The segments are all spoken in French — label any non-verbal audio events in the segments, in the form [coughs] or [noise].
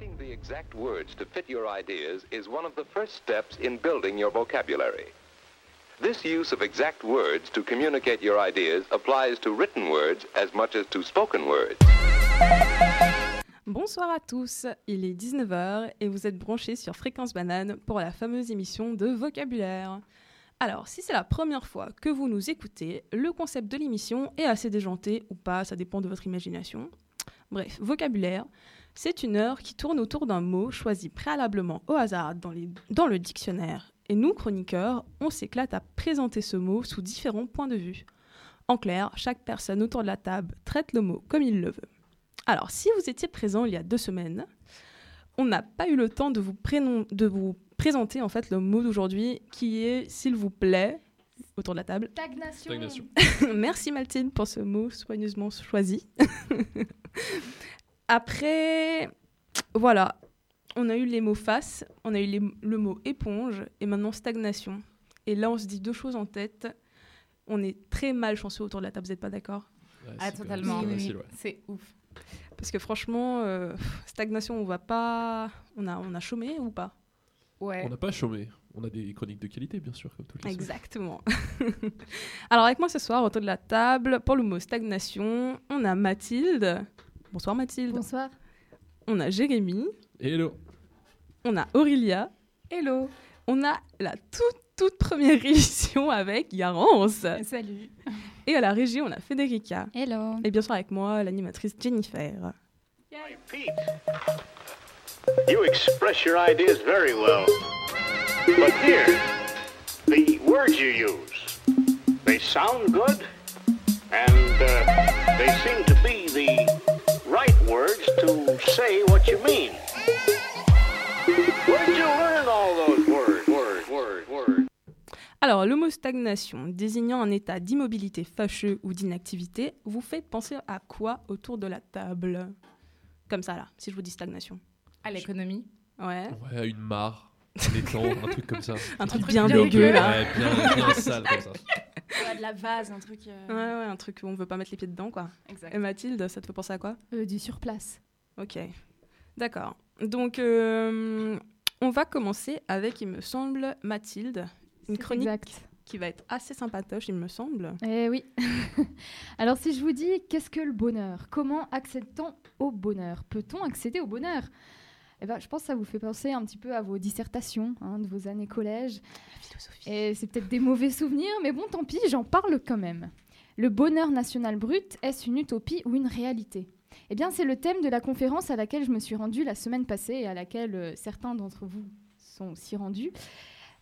Finding the exact words to fit your ideas is one of the first steps in building your vocabulary. This use of exact words to communicate your ideas applies to written words as much as to spoken words. Bonsoir à tous, il est 19h et vous êtes branchés sur Fréquence Banane pour la fameuse émission de vocabulaire. Alors, si c'est la première fois que vous nous écoutez, le concept de l'émission est assez déjanté ou pas, ça dépend de votre imagination. Bref, vocabulaire, c'est une heure qui tourne autour d'un mot choisi préalablement au hasard dans, les- dans le dictionnaire. Et nous, chroniqueurs, on s'éclate à présenter ce mot sous différents points de vue. En clair, chaque personne autour de la table traite le mot comme il le veut. Alors, si vous étiez présent il y a deux semaines, on n'a pas eu le temps de vous, prénom- de vous présenter en fait le mot d'aujourd'hui qui est, s'il vous plaît, autour de la table. Stagnation. Stagnation. [laughs] Merci Maltine pour ce mot soigneusement choisi. [laughs] Après, voilà, on a eu les mots face, on a eu les- le mot éponge et maintenant stagnation. Et là, on se dit deux choses en tête. On est très mal chanceux autour de la table, vous n'êtes pas d'accord? Ouais, Ah, totalement. oui. C'est ouf. Parce que franchement, euh, stagnation, on va pas. On a, on a chômé ou pas? Ouais. On n'a pas chômé. On a des chroniques de qualité, bien sûr, comme toutes les. Exactement. [laughs] Alors avec moi ce soir autour de la table, pour le mot stagnation, on a Mathilde. Bonsoir Mathilde. Bonsoir. On a Jérémy. Hello. On a Aurélia. Hello. On a la toute, toute première [laughs] émission avec Garance. Salut. Et à la régie, on a Federica. Hello. Et bien sûr avec moi, l'animatrice Jennifer. Pete, you express your ideas very well. But here, the words you use, they sound good, and uh, they seem to be say what you mean. Where did you learn all those words? Words, words, words? Alors, le mot stagnation, désignant un état d'immobilité fâcheux ou d'inactivité, vous fait penser à quoi autour de la table? Comme ça, là, si je vous dis stagnation. À l'économie. Ouais, Ouais, une mare, un étang, un truc comme ça. un truc truc bien bien dégueu, là. Ouais, bien, bien sale comme ça. [laughs] de la vase, un truc. Ouais, ouais, un truc où on veut pas mettre les pieds dedans, quoi. Exact. Et Mathilde, ça te fait penser à quoi? Euh, du surplace. Ok, d'accord. Donc, euh, on va commencer avec, il me semble, Mathilde, une chronique exact. qui va être assez sympatoche, il me semble. Eh oui. [laughs] Alors si je vous dis qu'est-ce que le bonheur? Comment accède-t-on au bonheur? Peut-on accéder au bonheur? Eh ben, je pense que ça vous fait penser un petit peu à vos dissertations hein, de vos années collège. Et c'est peut-être des mauvais souvenirs, mais bon, tant pis, j'en parle quand même. Le bonheur national brut, est-ce une utopie ou une réalité? Eh bien, c'est le thème de la conférence à laquelle je me suis rendue la semaine passée et à laquelle euh, certains d'entre vous sont aussi rendus.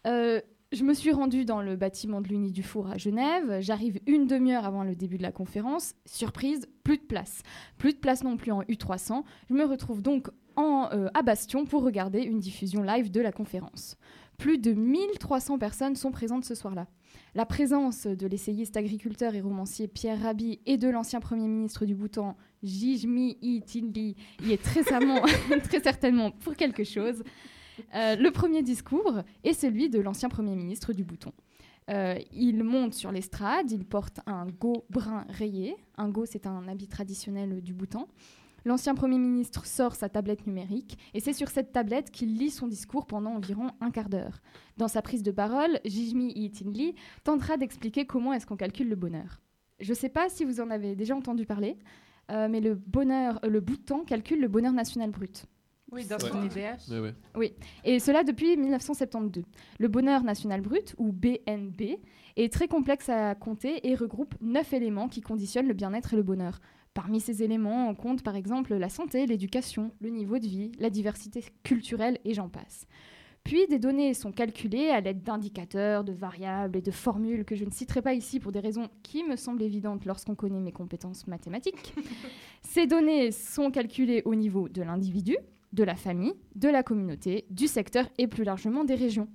Euh, je me suis rendue dans le bâtiment de l'Uni du Four à Genève. J'arrive une demi-heure avant le début de la conférence. Surprise, plus de place. Plus de place non plus en U300. Je me retrouve donc en, euh, à Bastion pour regarder une diffusion live de la conférence. Plus de 1300 personnes sont présentes ce soir-là. La présence de l'essayiste agriculteur et romancier Pierre Rabhi et de l'ancien Premier ministre du Bhoutan, Jijmi I Tinli, y est très, certainement- [laughs] très certainement pour quelque chose. Euh, le premier discours est celui de l'ancien Premier ministre du Bhoutan. Euh, il monte sur l'estrade, il porte un go brun rayé. Un go, c'est un habit traditionnel du Bhoutan. L'ancien Premier ministre sort sa tablette numérique et c'est sur cette tablette qu'il lit son discours pendant environ un quart d'heure. Dans sa prise de parole, Jijmi Itinli tentera d'expliquer comment est-ce qu'on calcule le bonheur. Je ne sais pas si vous en avez déjà entendu parler, euh, mais le, bonheur, euh, le Bhoutan calcule le bonheur national brut. Oui, dans Ouais. son IDH. Ouais, ouais. Et cela depuis 1972. Le bonheur national brut, ou BNB, est très complexe à compter et regroupe neuf éléments qui conditionnent le bien-être et le bonheur. Parmi ces éléments, on compte par exemple la santé, l'éducation, le niveau de vie, la diversité culturelle et j'en passe. Puis des données sont calculées à l'aide d'indicateurs, de variables et de formules que je ne citerai pas ici pour des raisons qui me semblent évidentes lorsqu'on connaît mes compétences mathématiques. [laughs] Ces données sont calculées au niveau de l'individu, de la famille, de la communauté, du secteur et plus largement des régions.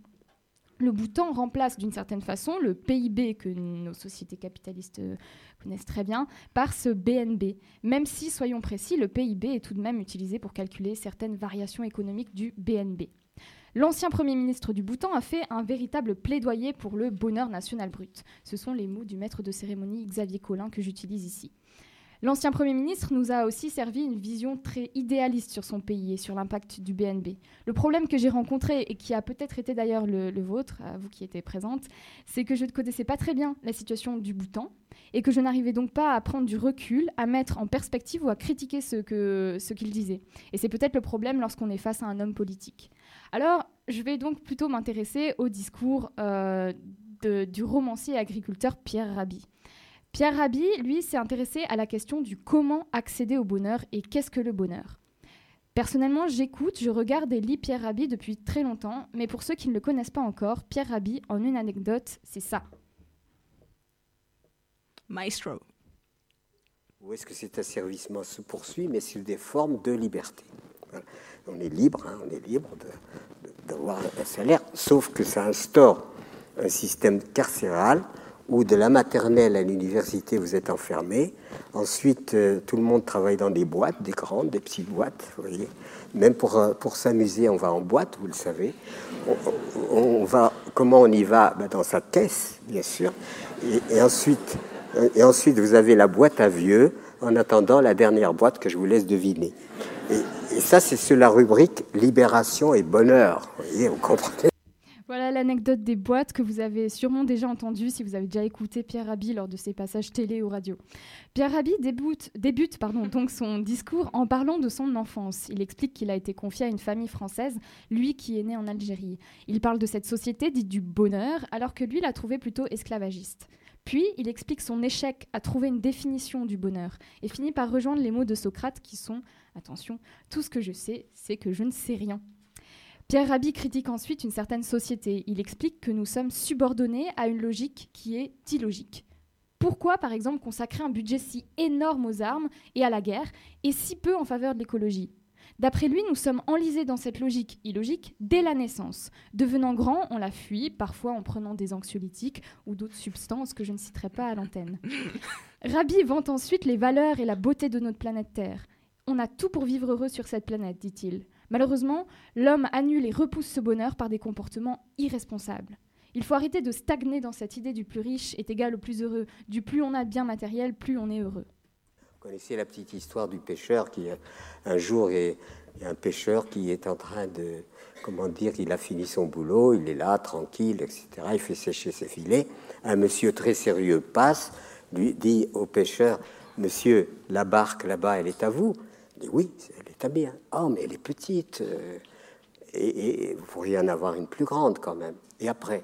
Le Bhoutan remplace d'une certaine façon le PIB que nos sociétés capitalistes euh, connaissent très bien par ce BNB, même si, soyons précis, le PIB est tout de même utilisé pour calculer certaines variations économiques du BNB. L'ancien Premier ministre du Bhoutan a fait un véritable plaidoyer pour le bonheur national brut. Ce sont les mots du maître de cérémonie Xavier Collin que j'utilise ici. L'ancien Premier ministre nous a aussi servi une vision très idéaliste sur son pays et sur l'impact du BNB. Le problème que j'ai rencontré, et qui a peut-être été d'ailleurs le, vôtre, vous qui étiez présente, c'est que je ne connaissais pas très bien la situation du Bhoutan et que je n'arrivais donc pas à prendre du recul, à mettre en perspective ou à critiquer ce qu'il ce qu'il disait. Et c'est peut-être le problème lorsqu'on est face à un homme politique. Alors, je vais donc plutôt m'intéresser au discours euh, du romancier et agriculteur Pierre Rabhi. Pierre Rabhi, lui, s'est intéressé à la question du comment accéder au bonheur et qu'est-ce que le bonheur. Personnellement, j'écoute, je regarde et lis Pierre Rabhi depuis très longtemps, mais pour ceux qui ne le connaissent pas encore, Pierre Rabhi, en une anecdote, c'est ça. Maestro. Où est-ce que cet asservissement se poursuit, mais sous des formes de liberté? On est libre, hein, on est libre d'avoir un salaire, sauf que ça instaure un système carcéral où de la maternelle à l'université, vous êtes enfermé. Ensuite, euh, tout le monde travaille dans des boîtes, des grandes, des petites boîtes, vous voyez. Même pour, euh, pour s'amuser, on va en boîte, vous le savez. On, va, comment on y va? Ben, Dans sa caisse, bien sûr. Et, ensuite, euh, et ensuite, vous avez la boîte à vieux, en attendant la dernière boîte que je vous laisse deviner. Et, et ça, c'est sur la rubrique libération et bonheur. Vous voyez, vous comprenez? Voilà l'anecdote des boîtes que vous avez sûrement déjà entendue si vous avez déjà écouté Pierre Rabhi lors de ses passages télé ou radio. Pierre Rabhi débute, débute pardon, donc son discours en parlant de son enfance. Il explique qu'il a été confié à une famille française, lui qui est né en Algérie. Il parle de cette société dite du bonheur, alors que lui l'a trouvé plutôt esclavagiste. Puis, il explique son échec à trouver une définition du bonheur et finit par rejoindre les mots de Socrate qui sont, attention, tout ce que je sais, c'est que je ne sais rien. Pierre Rabhi critique ensuite une certaine société. Il explique que nous sommes subordonnés à une logique qui est illogique. Pourquoi, par exemple, consacrer un budget si énorme aux armes et à la guerre et si peu en faveur de l'écologie? D'après lui, nous sommes enlisés dans cette logique illogique dès la naissance. Devenant grand, on la fuit, parfois en prenant des anxiolytiques ou d'autres substances que je ne citerai pas à l'antenne. [laughs] Rabbi vante ensuite les valeurs et la beauté de notre planète Terre. On a tout pour vivre heureux sur cette planète, dit-il. Malheureusement, l'homme annule et repousse ce bonheur par des comportements irresponsables. Il faut arrêter de stagner dans cette idée du plus riche est égal au plus heureux. Du plus on a de biens matériels, plus on est heureux. Vous connaissez la petite histoire du pêcheur qui, un jour, a un pêcheur qui est en train de, comment dire, il a fini son boulot, il est là, tranquille, etc. Il fait sécher ses filets. Un monsieur très sérieux passe, lui dit au pêcheur, Monsieur, la barque là-bas, elle est à vous? Il dit oui, Oh, mais elle est petite. Euh, et, vous pourriez en avoir une plus grande quand même. Et après?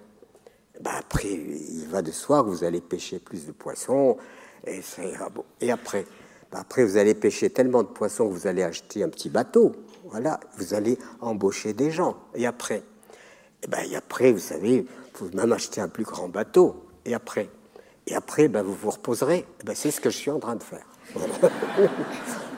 Bah Après, il va de soi que vous allez pêcher plus de poissons. Et ça bon. Et après? Bah Après, vous allez pêcher tellement de poissons que vous allez acheter un petit bateau. Voilà, vous allez embaucher des gens. Et après? Et, ben, et après, vous savez, vous même acheter un plus grand bateau. Et après? Et après, ben, vous vous reposerez. Ben, C'est ce que je suis en train de faire. [laughs]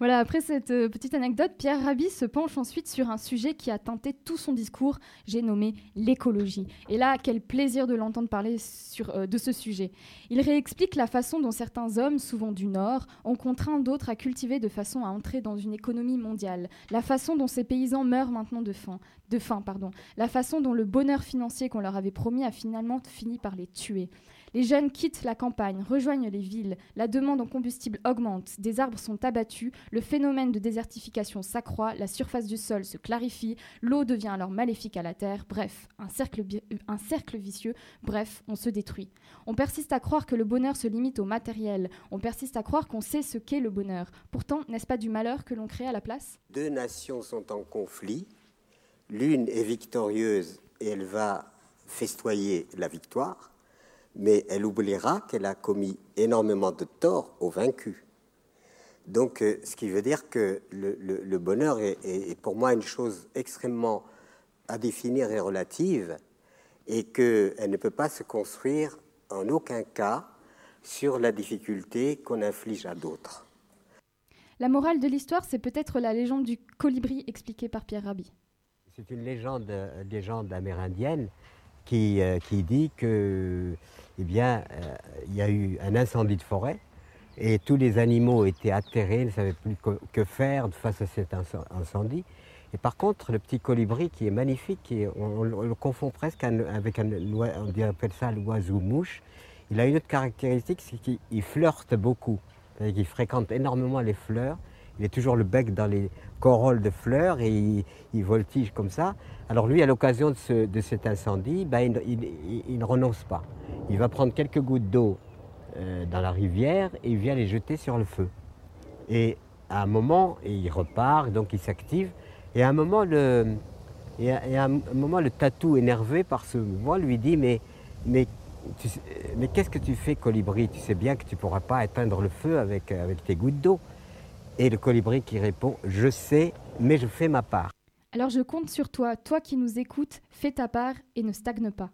après cette euh, petite anecdote, Pierre Rabhi se penche ensuite sur un sujet qui a teinté tout son discours, j'ai nommé l'écologie. Et là, quel plaisir de l'entendre parler sur, euh, de ce sujet. Il réexplique la façon dont certains hommes, souvent du Nord, ont contraint d'autres à cultiver de façon à entrer dans une économie mondiale, la façon dont ces paysans meurent maintenant de faim, de faim pardon, la façon dont le bonheur financier qu'on leur avait promis a finalement fini par les tuer. Les jeunes quittent la campagne, rejoignent les villes, la demande en combustible augmente, des arbres sont abattus, le phénomène de désertification s'accroît, la surface du sol se clarifie, l'eau devient alors maléfique à la terre, bref, un cercle, un cercle vicieux, bref, on se détruit. On persiste à croire que le bonheur se limite au matériel, on persiste à croire qu'on sait ce qu'est le bonheur. Pourtant, n'est-ce pas du malheur que l'on crée à la place? Deux nations sont en conflit, l'une est victorieuse et elle va festoyer la victoire, mais elle oubliera qu'elle a commis énormément de torts aux vaincus. Donc, euh, ce qui veut dire que le, bonheur est, pour moi une chose extrêmement à définir et relative, et qu'elle ne peut pas se construire en aucun cas sur la difficulté qu'on inflige à d'autres. La morale de l'histoire, c'est peut-être la légende du colibri expliquée par Pierre Rabhi. C'est une légende, légende amérindienne qui, euh, qui dit que eh bien, euh, il y a eu un incendie de forêt et tous les animaux étaient atterrés, ne savaient plus que faire face à cet incendie. Et par contre, le petit colibri qui est magnifique, on, le confond presque avec un, on appelle ça l'oiseau mouche, il a une autre caractéristique, c'est qu'il flirte beaucoup. Qu'il fréquente énormément les fleurs. Il est toujours le bec dans les corolles de fleurs et il, il voltige comme ça. Alors lui, à l'occasion de, ce- de cet incendie, ben, il, il- il- il ne renonce pas. Il va prendre quelques gouttes d'eau euh, dans la rivière et il vient les jeter sur le feu. Et à un moment, il repart, donc il s'active. Et à un moment, le, tatou, énervé par ce mouvement, lui dit Mais, qu'est-ce que tu fais, colibri? Tu sais bien que tu ne pourras pas éteindre le feu avec, avec tes gouttes d'eau. Et le colibri qui répond Je sais, mais je fais ma part. Alors je compte sur toi, toi qui nous écoutes, fais ta part et ne stagne pas.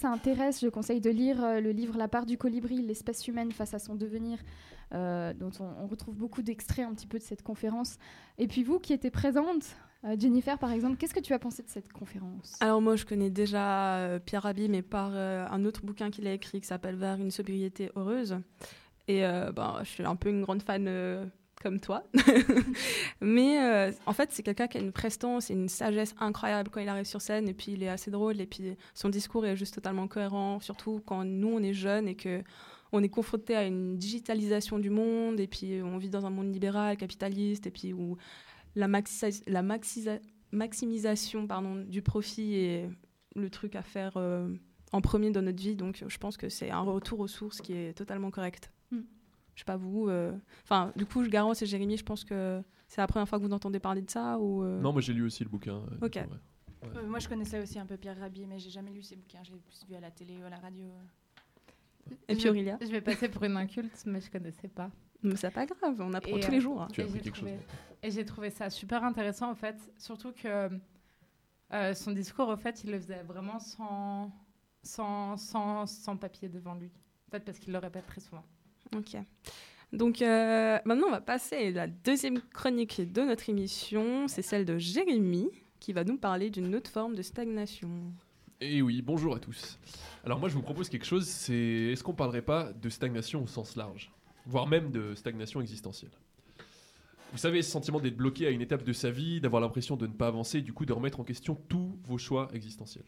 Ça intéresse, je conseille de lire euh, le livre La part du colibri, l'espèce humaine face à son devenir, euh, dont on, retrouve beaucoup d'extraits un petit peu de cette conférence. Et puis vous qui étiez présente, euh, Jennifer par exemple, qu'est-ce que tu as pensé de cette conférence? Alors moi, je connais déjà Pierre Rabhi, mais par un autre bouquin qu'il a écrit qui s'appelle Vers une sobriété heureuse. Et ben, je suis un peu une grande fan comme toi. [laughs] mais euh, en fait, c'est quelqu'un qui a une prestance et une sagesse incroyable quand il arrive sur scène. Et puis, il est assez drôle. Et puis, son discours est juste totalement cohérent, surtout quand nous, on est jeunes et que on est confronté à une digitalisation du monde. Et puis, on vit dans un monde libéral, capitaliste, et puis où la, maximisation du profit est le truc à faire euh, en premier dans notre vie. Donc, je pense que c'est un retour aux sources qui est totalement correct. Je sais pas vous. euh, Enfin, du coup, Garance et Jérémy, je pense que c'est la première fois que vous entendez parler de ça ou euh, Non, moi j'ai lu aussi le bouquin. euh, Ok. du coup, ouais. Euh, moi, je connaissais aussi un peu Pierre Rabhi, mais j'ai jamais lu ses bouquins. J'ai plus vu à la télé ou à la radio. Et puis Aurélia Je vais passer pour une inculte, mais je connaissais pas. Mais c'est pas grave, on apprend Et, tous euh, les jours. hein. Tu as Et appris j'ai quelque chose. trouvé- Et j'ai trouvé ça super intéressant en fait, surtout que euh, son discours au fait, il le faisait vraiment sans, sans, sans, sans papier devant lui. En fait, parce qu'il le répète très souvent. Ok. Donc euh, maintenant, on va passer à la deuxième chronique de notre émission. C'est celle de Jérémy qui va nous parler d'une autre forme de stagnation. Eh oui, bonjour à tous. Alors moi je vous propose quelque chose, c'est est-ce qu'on parlerait pas de stagnation au sens large, voire même de stagnation existentielle Vous savez, ce sentiment d'être bloqué à une étape de sa vie, d'avoir l'impression de ne pas avancer, du coup de remettre en question tous vos choix existentiels.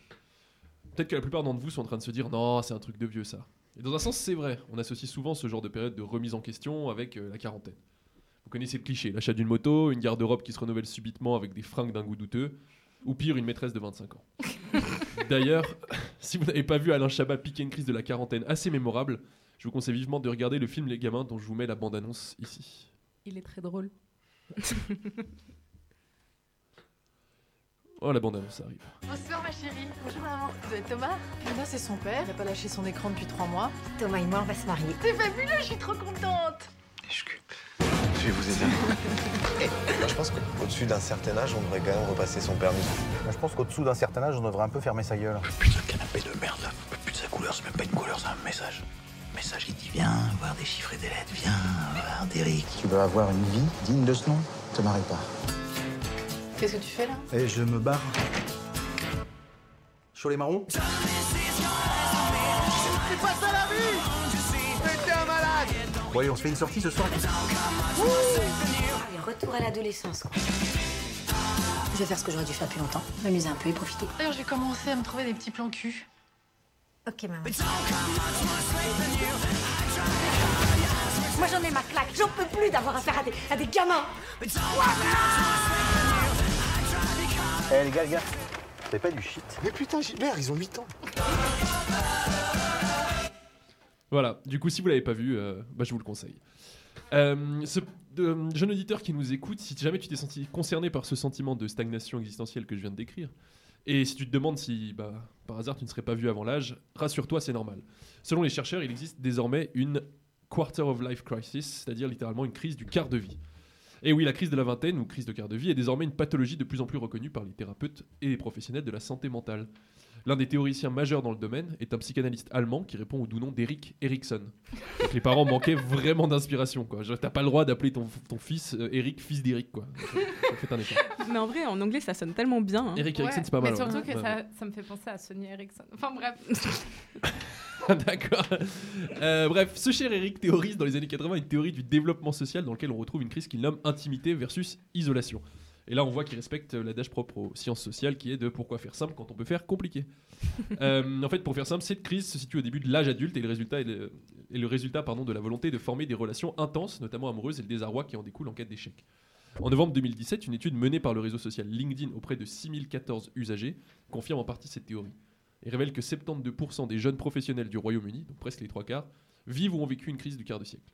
Peut-être que la plupart d'entre vous sont en train de se dire non, c'est un truc de vieux ça. Et dans un sens, c'est vrai, on associe souvent ce genre de période de remise en question avec euh, la quarantaine. Vous connaissez le cliché, l'achat d'une moto, une garde-robe qui se renouvelle subitement avec des fringues d'un goût douteux, ou pire, une maîtresse de 25 ans. [laughs] D'ailleurs, [laughs] si vous n'avez pas vu Alain Chabat piquer une crise de la quarantaine assez mémorable, je vous conseille vivement de regarder le film Les Gamins dont je vous mets la bande-annonce ici. Il est très drôle. [laughs] Oh, la bande-annonce arrive. Bonsoir ma chérie. Bonjour maman. Vous êtes Thomas? Thomas c'est son père. Il n'a pas lâché son écran depuis trois mois. Thomas et moi, on va se marier. C'est fabuleux, je suis trop contente. Je vais vous aider. Moi, je pense qu'au-dessus d'un certain âge, on devrait quand même repasser son permis. Je pense qu'au-dessous d'un certain âge, on devrait un peu fermer sa gueule. Putain, canapé de merde là. Putain, sa couleur, c'est même pas une couleur, c'est un message. Message qui dit viens voir des chiffres et des lettres, viens voir d'Eric. Tu veux avoir une vie digne de ce nom? Thomas Répard. Qu'est-ce que tu fais là? Et je me barre. Chaud les marrons? C'est pas ça la vie Mais t'es un malade Bon allez, on se fait une sortie ce soir Allez, retour à l'adolescence, quoi. Je vais faire ce que j'aurais dû faire depuis longtemps. M'amuser un peu et profiter. D'ailleurs, j'ai commencé à me trouver des petits plans cul. Ok, maman. Moi, j'en ai ma claque. J'en peux plus d'avoir affaire à des, à des gamins. Eh les gars, les gars, c'est pas du shit. Mais putain, Gilbert, ils ont 8 ans. Voilà, du coup, si vous l'avez pas vu, euh, bah, je vous le conseille. Euh, ce euh, jeune auditeur qui nous écoute, si jamais tu t'es senti concerné par ce sentiment de stagnation existentielle que je viens de décrire, et si tu te demandes si, bah, par hasard, tu ne serais pas vu avant l'âge, rassure-toi, c'est normal. Selon les chercheurs, il existe désormais une quarter of life crisis, c'est-à-dire littéralement une crise du quart de vie. Et oui, la crise de la vingtaine ou crise de quart de vie est désormais une pathologie de plus en plus reconnue par les thérapeutes et les professionnels de la santé mentale. L'un des théoriciens majeurs dans le domaine est un psychanalyste allemand qui répond au doux nom d'Eric Erikson. Donc les parents manquaient vraiment d'inspiration. quoi. T'as pas le droit d'appeler ton, ton fils euh, Eric, fils d'Eric. quoi. Faites un effort. Mais en vrai, en anglais, ça sonne tellement bien. hein. Eric Ouais, Erikson, c'est pas mal. Mais surtout ouais. que Ouais, ça, ça me fait penser à Sony Ericsson. Enfin bref. [laughs] D'accord. Euh, bref, ce cher Eric théorise dans les années 80 une théorie du développement social dans laquelle on retrouve une crise qu'il nomme intimité versus isolation. Et là, on voit qu'il respecte l'adage propre aux sciences sociales qui est de pourquoi faire simple quand on peut faire compliqué. [laughs] Euh, en fait, pour faire simple, cette crise se situe au début de l'âge adulte et le résultat, est le, est le résultat pardon, de la volonté de former des relations intenses, notamment amoureuses, et le désarroi qui en découle en cas d'échec. En novembre 2017, une étude menée par le réseau social LinkedIn auprès de 6014 usagers confirme en partie cette théorie et révèle que 72% des jeunes professionnels du Royaume-Uni, donc presque les trois quarts, vivent ou ont vécu une crise du quart de siècle.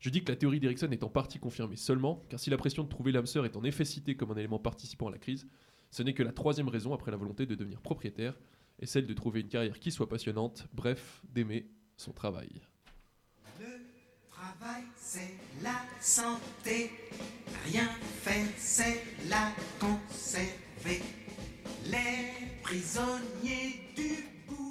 Je dis que la théorie d'Erickson est en partie confirmée seulement, car si la pression de trouver l'âme sœur est en effet citée comme un élément participant à la crise, ce n'est que la troisième raison après la volonté de devenir propriétaire, et celle de trouver une carrière qui soit passionnante, bref, d'aimer son travail. Travail, c'est la santé. Rien faire, c'est la conserver. Les prisonniers du boulot.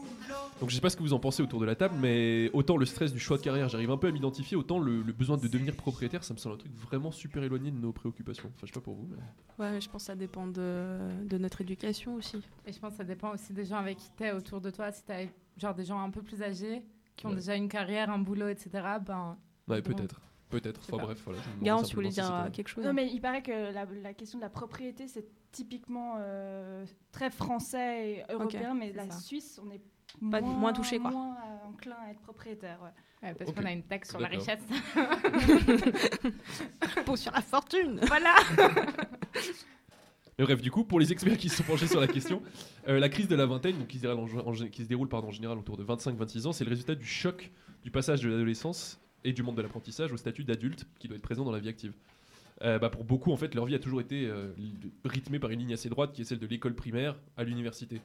Donc je sais pas ce que vous en pensez autour de la table, mais autant le stress du choix de carrière, j'arrive un peu à m'identifier, autant le, le besoin de devenir propriétaire, ça me semble un truc vraiment super éloigné de nos préoccupations. Enfin, je sais pas pour vous, mais... Ouais, mais je pense que ça dépend de, de notre éducation aussi. Et je pense que ça dépend aussi des gens avec qui t'es autour de toi. Si t'as genre des gens un peu plus âgés, qui ont Ouais. déjà une carrière, un boulot, etc., ben. Ouais, peut-être. Peut-être. Enfin bref, voilà. Garance, tu voulais dire euh, quelque chose Non, mais il paraît que la, la question de la propriété, c'est typiquement euh, très français et européen, mais la ça. Suisse, on est Pas- moins, moins touché, quoi. moins, euh, enclin à être propriétaire. ouais. Ouais, parce qu'on a une taxe sur la richesse. [laughs] Impôt sur la fortune voilà Mais bref, du coup, pour les experts qui se sont penchés sur la question, euh, la crise de la vingtaine, donc qui se déroule, en, en- qui se déroule pardon, en général autour de 25-26 ans, c'est le résultat du choc du passage de l'adolescence et du monde de l'apprentissage au statut d'adulte qui doit être présent dans la vie active. Euh, bah, pour beaucoup, en fait, leur vie a toujours été euh, rythmée par une ligne assez droite qui est celle de l'école primaire à l'université.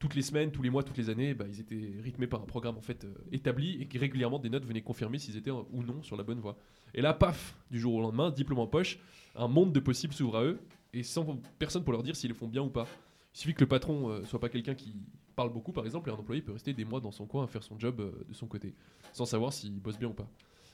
Toutes les semaines, tous les mois, toutes les années, bah, ils étaient rythmés par un programme en fait euh, établi et que régulièrement des notes venaient confirmer s'ils étaient euh, ou non sur la bonne voie. Et là, paf, du jour au lendemain, diplôme en poche, un monde de possibles s'ouvre à eux et sans personne pour leur dire s'ils le font bien ou pas. Il suffit que le patron euh, soit pas quelqu'un qui parle beaucoup, par exemple, et un employé peut rester des mois dans son coin à faire son job euh, de son côté, sans savoir s'il bosse bien ou pas.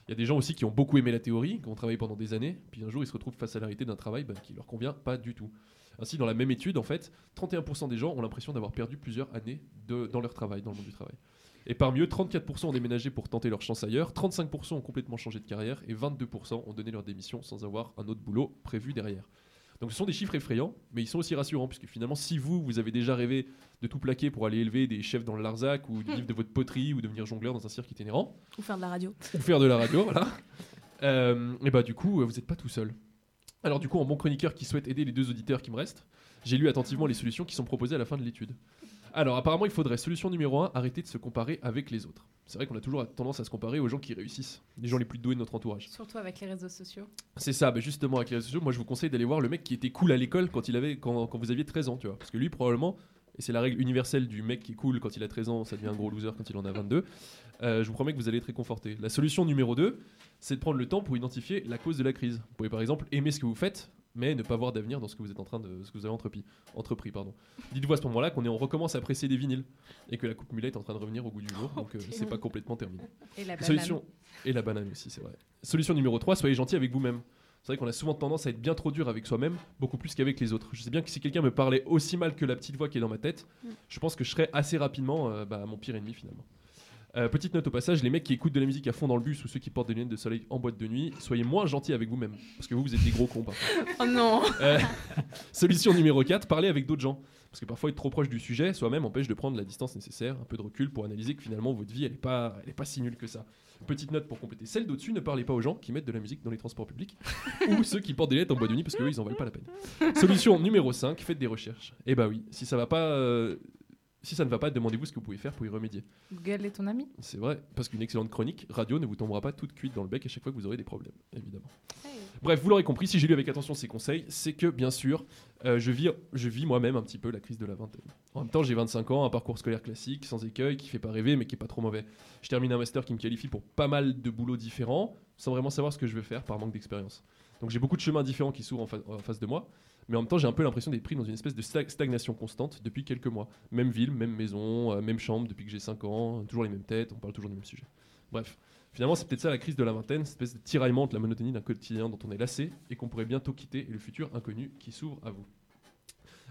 Il y a des gens aussi qui ont beaucoup aimé la théorie, qui ont travaillé pendant des années, puis un jour ils se retrouvent face à la réalité d'un travail bah, qui leur convient pas du tout. Ainsi, dans la même étude, en fait, 31% des gens ont l'impression d'avoir perdu plusieurs années de- dans leur travail, dans le monde du travail. Et parmi eux, 34% ont déménagé pour tenter leur chance ailleurs, 35% ont complètement changé de carrière et 22% ont donné leur démission sans avoir un autre boulot prévu derrière. Donc ce sont des chiffres effrayants, mais ils sont aussi rassurants, puisque finalement, si vous, vous avez déjà rêvé de tout plaquer pour aller élever des chefs dans le Larzac, ou de vivre de votre poterie, ou devenir jongleur dans un cirque itinérant, Ou faire de la radio. ou faire de la radio, voilà. et bah du coup, euh, vous n'êtes pas tout seul. Alors du coup, en bon chroniqueur qui souhaite aider les deux auditeurs qui me restent, j'ai lu attentivement les solutions qui sont proposées à la fin de l'étude. Alors apparemment, il faudrait, solution numéro 1, arrêter de se comparer avec les autres. C'est vrai qu'on a toujours tendance à se comparer aux gens qui réussissent, les gens les plus doués de notre entourage. Surtout avec les réseaux sociaux. C'est ça, bah justement avec les réseaux sociaux, moi je vous conseille d'aller voir le mec qui était cool à l'école quand, il avait, quand, quand vous aviez 13 ans, tu vois. Parce que lui, probablement, et c'est la règle universelle du mec qui est cool quand il a 13 ans, ça devient un gros loser quand il en a 22, euh, je vous promets que vous allez être réconforté. La solution numéro 2, c'est de prendre le temps pour identifier la cause de la crise. Vous pouvez par exemple aimer ce que vous faites, mais ne pas voir d'avenir dans ce que vous êtes en train de ce que vous avez entrepris. entrepris pardon. Dites-vous à ce moment-là qu'on est on recommence à presser des vinyles et que la coupe mulet est en train de revenir au goût du jour, donc euh, c'est pas complètement terminé. Et la Solution et la banane aussi, c'est vrai. Solution numéro 3, soyez gentil avec vous-même. C'est vrai qu'on a souvent tendance à être bien trop dur avec soi-même, beaucoup plus qu'avec les autres. Je sais bien que si quelqu'un me parlait aussi mal que la petite voix qui est dans ma tête, Mm. je pense que je serais assez rapidement euh, bah, mon pire ennemi finalement. Euh, petite note au passage, les mecs qui écoutent de la musique à fond dans le bus ou ceux qui portent des lunettes de soleil en boîte de nuit, soyez moins gentils avec vous-même. Parce que vous, vous êtes des gros cons. par. Oh non Euh, [laughs] Solution numéro 4, parler avec d'autres gens. Parce que parfois être trop proche du sujet soi-même empêche de prendre la distance nécessaire, un peu de recul pour analyser que finalement votre vie elle est pas, elle est pas si nulle que ça. Petite note pour compléter celle d'au-dessus, ne parlez pas aux gens qui mettent de la musique dans les transports publics [laughs] ou ceux qui portent des lettres en boîte de nuit parce que eux ils en valent pas la peine. Solution numéro 5, faites des recherches. Et bah oui, si ça va pas euh, si ça ne va pas, demandez-vous ce que vous pouvez faire pour y remédier. Google est ton ami. C'est vrai, parce qu'une excellente chronique radio ne vous tombera pas toute cuite dans le bec à chaque fois que vous aurez des problèmes, évidemment. Bref, vous l'aurez compris, si j'ai lu avec attention ces conseils, c'est que bien sûr, euh, je vis, je vis moi-même un petit peu la crise de la vingtaine. En même temps, j'ai 25 ans, un parcours scolaire classique, sans écueil, qui fait pas rêver, mais qui est pas trop mauvais. Je termine un master qui me qualifie pour pas mal de boulots différents, sans vraiment savoir ce que je veux faire par manque d'expérience. Donc j'ai beaucoup de chemins différents qui s'ouvrent en, fa- en face de moi, mais en même temps, j'ai un peu l'impression d'être pris dans une espèce de stag- stagnation constante depuis quelques mois. Même ville, même maison, euh, même chambre depuis que j'ai 5 ans, toujours les mêmes têtes, on parle toujours du même sujet. Bref, finalement, c'est peut-être ça la crise de la vingtaine, cette espèce de tiraillement entre la monotonie d'un quotidien dont on est lassé et qu'on pourrait bientôt quitter et le futur inconnu qui s'ouvre à vous.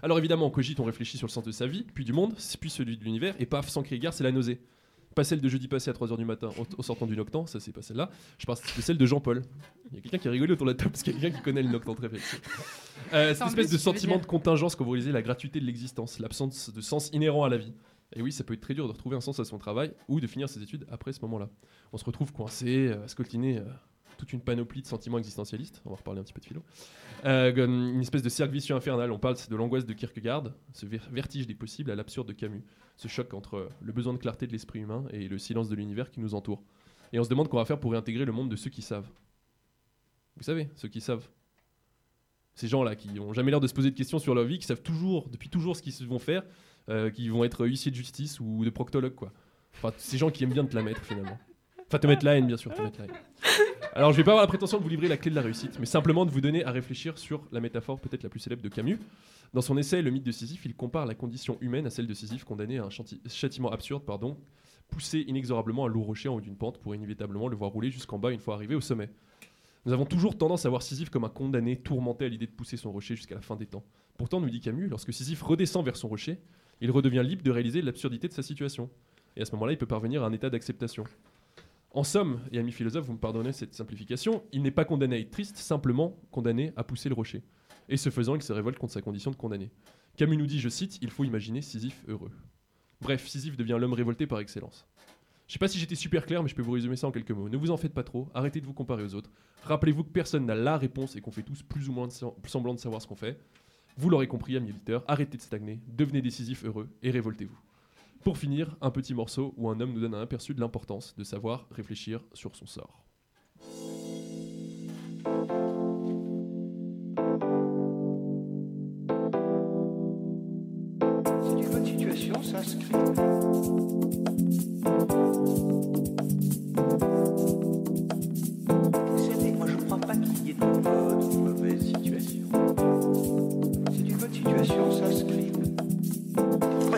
Alors évidemment, on cogite, on réfléchit sur le sens de sa vie, puis du monde, puis celui de l'univers, et paf, sans crier gare, c'est la nausée. Pas celle de jeudi passé à 3h du matin au, au sortant du Noctan, ça c'est pas celle-là. Je parle de celle de Jean-Paul. Il y a quelqu'un qui a rigolé autour de la table parce qu'il y a quelqu'un qui connaît le Noctan très bien. Euh, cette espèce de sentiment de contingence quand vous réalisez la gratuité de l'existence, l'absence de sens inhérent à la vie. Et oui, ça peut être très dur de retrouver un sens à son travail ou de finir ses études après ce moment-là. On se retrouve coincé, euh, à scoltiner euh, toute une panoplie de sentiments existentialistes. On va reparler un petit peu de philo. Euh, une espèce de cercle vicieux infernal. On parle de l'angoisse de Kierkegaard, ce ver- vertige des possibles à l'absurde de Camus. Ce choc entre le besoin de clarté de l'esprit humain et le silence de l'univers qui nous entoure. Et on se demande qu'on va faire pour réintégrer le monde de ceux qui savent. Vous savez, ceux qui savent. Ces gens-là qui n'ont jamais l'air de se poser de questions sur leur vie, qui savent toujours, depuis toujours, ce qu'ils vont faire, euh, qui vont être huissiers de justice ou de proctologues. Enfin, ces gens qui aiment bien te la mettre, finalement. Enfin, te mettre la haine, bien sûr. Alors, je vais pas avoir la prétention de vous livrer la clé de la réussite, mais simplement de vous donner à réfléchir sur la métaphore peut-être la plus célèbre de Camus. Dans son essai Le mythe de Sisyphe, il compare la condition humaine à celle de Sisyphe condamné à un châtiment absurde, pardon, poussé inexorablement un lourd rocher en haut d'une pente pour inévitablement le voir rouler jusqu'en bas une fois arrivé au sommet. Nous avons toujours tendance à voir Sisyphe comme un condamné tourmenté à l'idée de pousser son rocher jusqu'à la fin des temps. Pourtant, nous dit Camus, lorsque Sisyphe redescend vers son rocher, il redevient libre de réaliser l'absurdité de sa situation. Et à ce moment-là, il peut parvenir à un état d'acceptation. En somme, et amis philosophes, vous me pardonnez cette simplification, il n'est pas condamné à être triste, simplement condamné à pousser le rocher. Et ce faisant, il se révolte contre sa condition de condamné. Camus nous dit, je cite, il faut imaginer Sisyphe heureux. Bref, Sisyphe devient l'homme révolté par excellence. Je sais pas si j'étais super clair, mais je peux vous résumer ça en quelques mots. Ne vous en faites pas trop, arrêtez de vous comparer aux autres. Rappelez-vous que personne n'a la réponse et qu'on fait tous plus ou moins semblant de savoir ce qu'on fait. Vous l'aurez compris, amis auditeurs, arrêtez de stagner, devenez décisif heureux et révoltez-vous. Pour finir, un petit morceau où un homme nous donne un aperçu de l'importance de savoir réfléchir sur son sort. Situation,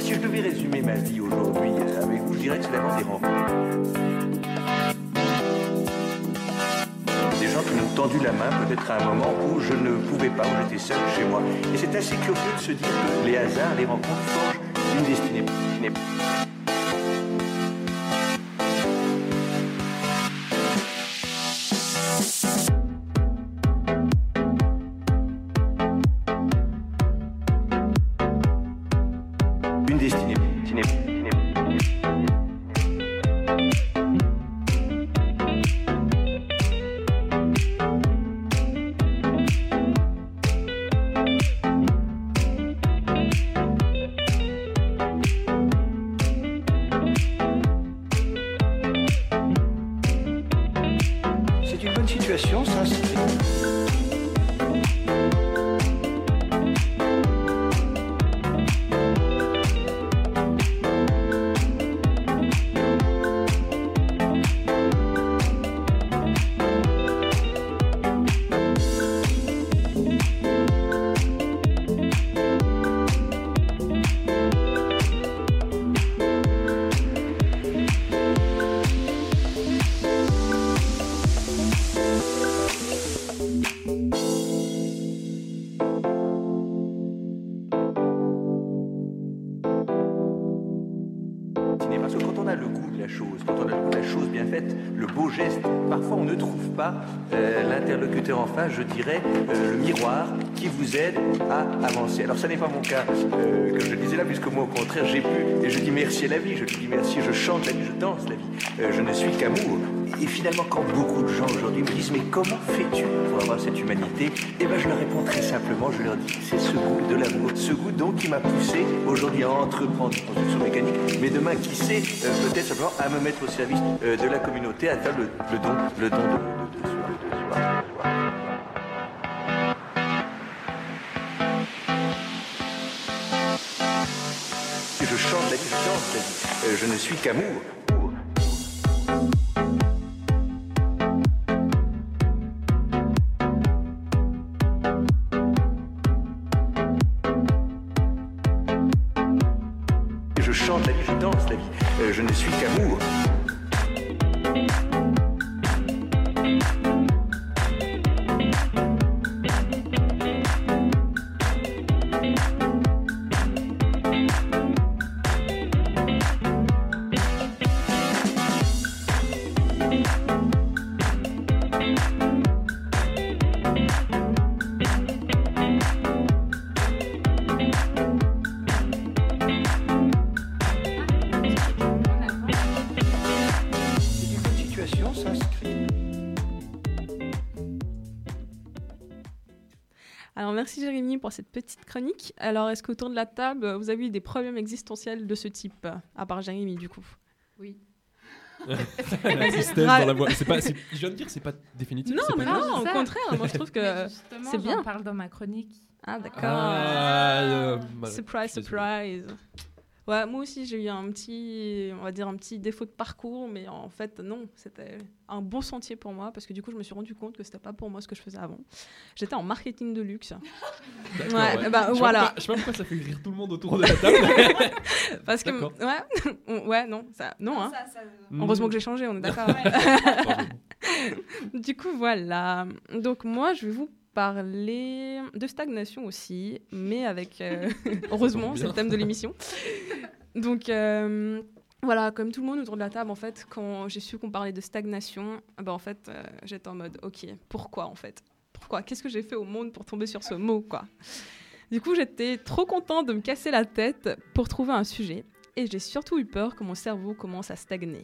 si je devais résumer ma vie aujourd'hui euh, avec vous, je dirais que c'est d'abord des rencontres. Des gens qui m'ont tendu la main, peut-être à un moment où je ne pouvais pas, où j'étais seul chez moi. Et c'est assez curieux de se dire que les hasards, les rencontres forgent une destinée. Je chante la vie, je danse la vie, Euh, je ne suis qu'amour. Et finalement, quand beaucoup de gens aujourd'hui me disent mais comment fais-tu pour avoir cette humanité? Eh bien je leur réponds très simplement, je leur dis c'est ce goût de l'amour, ce goût donc qui m'a poussé aujourd'hui à entreprendre une construction mécanique, mais demain qui sait euh, peut-être simplement à me mettre au service euh, de la communauté, à faire le, don, le don de, je chante la vie, je danse la vie, je ne suis qu'amour. Pour cette petite chronique. Alors est-ce qu'autour de la table, vous avez eu des problèmes existentiels de ce type À part Jérémy du coup? Oui. [laughs] Dans la voix. C'est pas, c'est- je viens de dire, c'est pas définitif. Non, c'est mais pas non, au contraire, moi je trouve que c'est bien. parle dans ma chronique. Ah d'accord. Ah, euh, surprise, surprise. Ouais, moi aussi j'ai eu un petit, on va dire un petit défaut de parcours, mais en fait non, c'était un bon sentier pour moi parce que du coup je me suis rendu compte que c'était pas pour moi ce que je faisais avant. J'étais en marketing de luxe. [laughs] D'accord, Ouais, ouais. bah, Je sais pas voilà. pourquoi- Je sais pas pourquoi ça fait rire tout le monde autour de la table. [laughs] Parce que ouais, [laughs] on- ouais non, ça non hein. Ça, ça- Heureusement que j'ai changé, on est d'accord. Du coup voilà. Donc moi je vais vous parler de stagnation aussi, mais avec euh, [laughs] heureusement c'est le thème de l'émission. Donc euh, voilà, comme tout le monde autour de la table, en fait, quand j'ai su qu'on parlait de stagnation, ben en fait, euh, j'étais en mode, ok, pourquoi en fait? Pourquoi? Qu'est-ce que j'ai fait au monde pour tomber sur ce mot, quoi? Du coup, j'étais trop contente de me casser la tête pour trouver un sujet, et j'ai surtout eu peur que mon cerveau commence à stagner.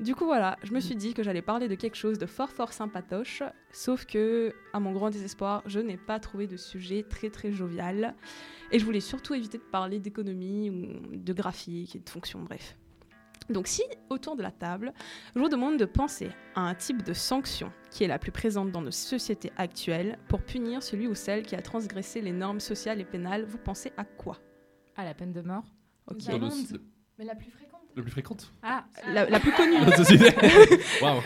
Du coup, voilà, je me suis dit que j'allais parler de quelque chose de fort fort sympatoche, sauf que, à mon grand désespoir, je n'ai pas trouvé de sujet très très jovial, et je voulais surtout éviter de parler d'économie ou de graphique et de fonction, bref. Donc si, autour de la table, je vous demande de penser à un type de sanction qui est la plus présente dans nos sociétés actuelles pour punir celui ou celle qui a transgressé les normes sociales et pénales, vous pensez à quoi? À la peine de mort? Ok. Mais la plus fréquente. La plus fréquente Ah, La, la plus connue. [laughs] [laughs] Waouh.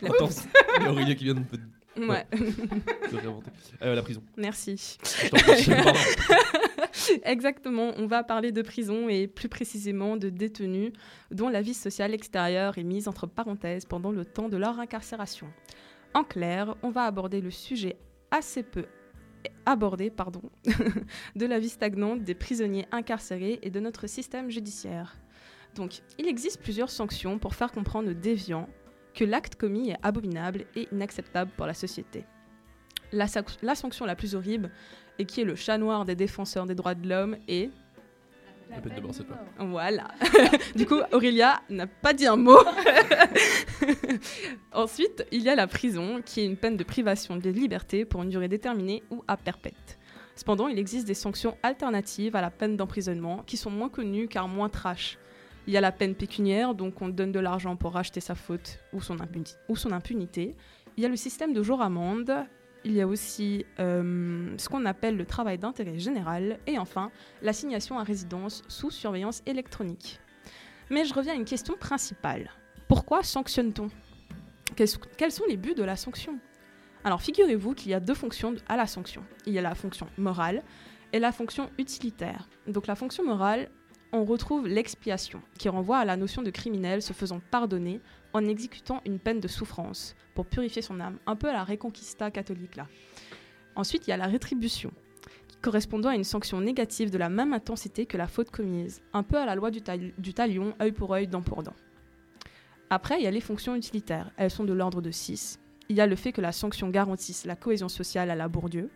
La- Intense. Il y a Aurélia qui vient de, de- Ouais. de réinventer. Euh, la prison. Merci. [laughs] Exactement, on va parler de prison et plus précisément de détenus dont la vie sociale extérieure est mise entre parenthèses pendant le temps de leur incarcération. En clair, on va aborder le sujet assez peu abordé pardon, de la vie stagnante des prisonniers incarcérés et de notre système judiciaire. Donc, il existe plusieurs sanctions pour faire comprendre aux déviants que l'acte commis est abominable et inacceptable pour la société. La, sanction la plus horrible, et qui est le chat noir des défenseurs des droits de l'homme, est... La peine de mort, cette fois. Voilà. [laughs] du coup, Aurélia n'a pas dit un mot. [laughs] Ensuite, il y a la prison, qui est une peine de privation de liberté pour une durée déterminée ou à perpète. Cependant, il existe des sanctions alternatives à la peine d'emprisonnement qui sont moins connues car moins trash. Il y a la peine pécuniaire, donc on donne de l'argent pour racheter sa faute ou son, impunité. Il y a le système de jour amende. Il y a aussi euh, ce qu'on appelle le travail d'intérêt général. Et enfin, l'assignation à résidence sous surveillance électronique. Mais je reviens à une question principale. Pourquoi sanctionne-t-on? Quels sont les buts de la sanction? Alors figurez-vous qu'il y a deux fonctions à la sanction. Il y a la fonction morale et la fonction utilitaire. Donc la fonction morale, on retrouve l'expiation, qui renvoie à la notion de criminel se faisant pardonner en exécutant une peine de souffrance pour purifier son âme, un peu à la Reconquista catholique là. Ensuite, il y a la rétribution, correspondant à une sanction négative de la même intensité que la faute commise, un peu à la loi du, du talion, œil pour œil, dent pour dent. Après, il y a les fonctions utilitaires. Elles sont de l'ordre de 6. Il y a le fait que la sanction garantisse la cohésion sociale à la Bourdieu.